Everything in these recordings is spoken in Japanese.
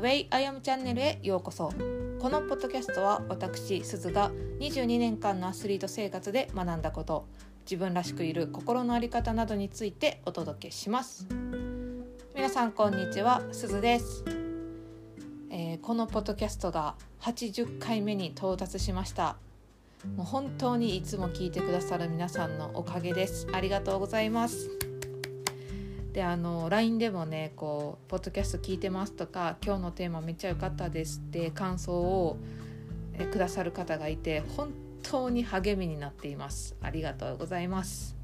Way I Am チャンネルへようこそ。このポッドキャストは私すずが22年間のアスリート生活で学んだこと自分らしくいる心の在り方などについてお届けします。皆さんこんにちは。すずです、えー、このポッドキャストが80回目に到達しました。もう本当にいつも聞いてくださる皆さんのおかげです。ありがとうございます。であの LINE でもねこう「ポッドキャスト聞いてます」とか「今日のテーマめっちゃ良かったです」って感想をえくださる方がいて本当に励みになっています。ありがとうございます。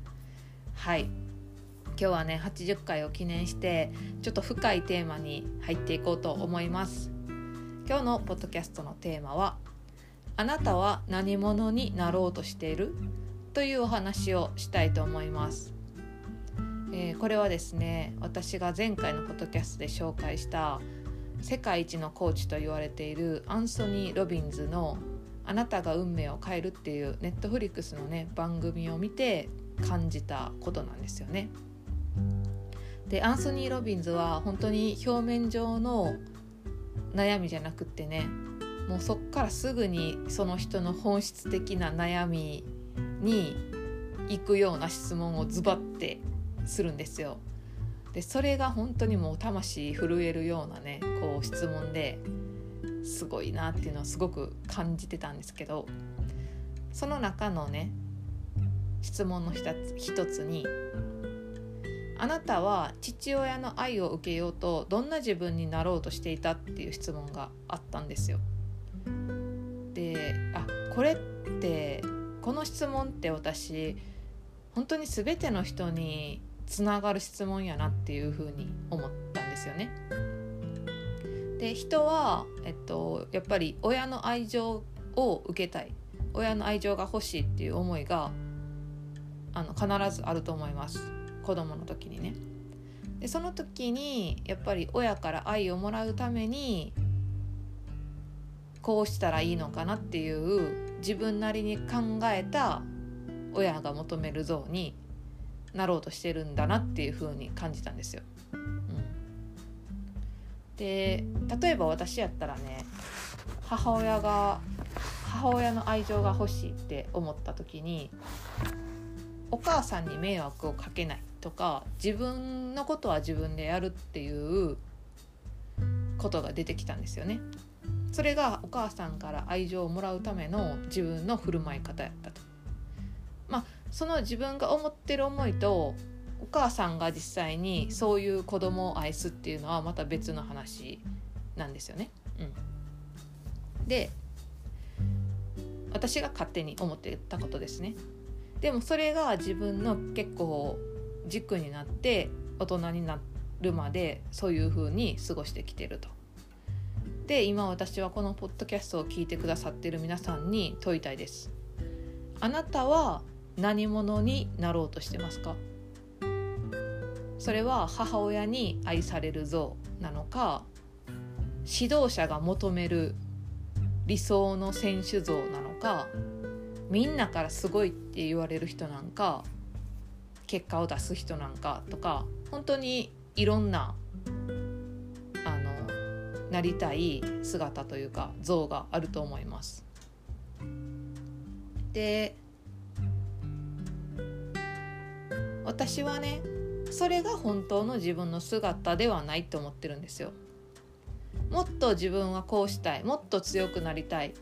はい。今日はね80回を記念してちょっと深いテーマに入っていこうと思います。今日のポッドキャストのテーマはあなたは何者になろうとしている？というお話をしたいと思います。えー、これはですね私が前回のポッドキャストで紹介した世界一のコーチと言われているアンソニー・ロビンズの「あなたが運命を変える」っていうネットフリックスのね番組を見て感じたことなんですよね。でアンソニー・ロビンズは本当に表面上の悩みじゃなくってねもうそっからすぐにその人の本質的な悩みに行くような質問をズバッてするんですよ。でそれが本当にもう魂震えるようなねこう質問ですごいなっていうのをすごく感じてたんですけどその中のね質問の一つ一つに「あなたは父親の愛を受けようとどんな自分になろうとしていた?」っていう質問があったんですよ。であこれってこの質問って私本当に全ての人につながる質問やなっていうふうに思ったんですよね。で人は、えっと、やっぱり親の愛情を受けたい親の愛情が欲しいっていう思いがあの必ずあると思います子供の時にね。でその時にやっぱり親から愛をもらうためにこうしたらいいのかなっていう自分なりに考えた親が求める像になろうとしてるんだなっていう風に感じたんですよ。うん、で例えば私やったらね母親が母親の愛情が欲しいって思った時にお母さんに迷惑をかけないとか自分のことは自分でやるっていうことが出てきたんですよね。それがお母さんから愛情をもらうための自分の振る舞い方やったと。まあその自分が思ってる思いとお母さんが実際にそういう子供を愛すっていうのはまた別の話なんですよね。うん、で私が勝手に思ってたことですね。でもそれが自分の結構軸になって大人になるまでそういう風に過ごしてきてると。で今私はこのポッドキャストを聞いてくださってる皆さんに問いたいです。あなたは何者になろうとしてますか？それは母親に愛される像なのか指導者が求める理想の選手像なのかみんなからすごいって言われる人なんか結果を出す人なんかとか本当にいろんなあのなりたい姿というか像があると思います。で私はねそれが本当の自分の姿ではないと思ってるんですよ。もっと自分はこうしたいもっと強くなりたい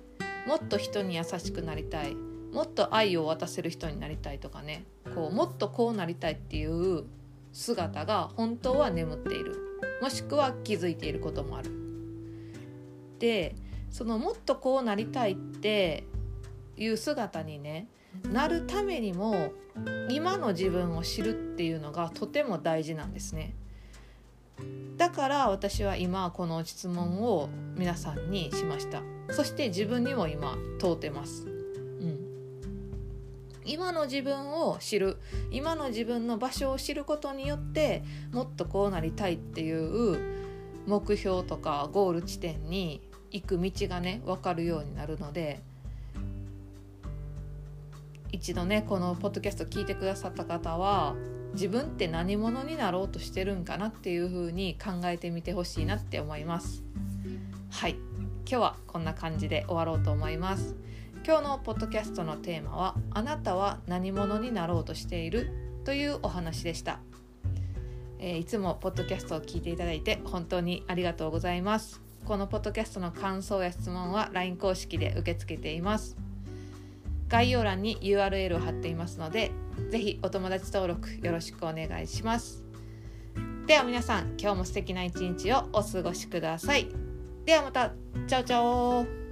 もっと人に優しくなりたいもっと愛を渡せる人になりたいとかねこうもっとこうなりたいっていう姿が本当は眠っているもしくは気づいていることもある。でそのもっとこうなりたいっていう姿にねなるためにも今の自分を知るっていうのがとても大事なんですね。だから私は今この質問を皆さんにしました。そして自分にも今問うてます、うん、今の自分を知る。今の自分の場所を知ることによってもっとこうなりたいっていう目標とかゴール地点に行く道がね分かるようになるので一度ねこのポッドキャスト聞いてくださった方は自分って何者になろうとしてるんかなっていう風に考えてみてほしいなって思います。はい。今日はこんな感じで終わろうと思います。今日のポッドキャストのテーマはあなたは何者になろうとしている？というお話でした。えー、いつもポッドキャストを聞いていただいて本当にありがとうございます。このポッドキャストの感想や質問は LINE 公式で受け付けています。概要欄に URL を貼っていますのでぜひお友達登録よろしくお願いします。では皆さん今日も素敵な一日をお過ごしください。ではまたチャオチャオ。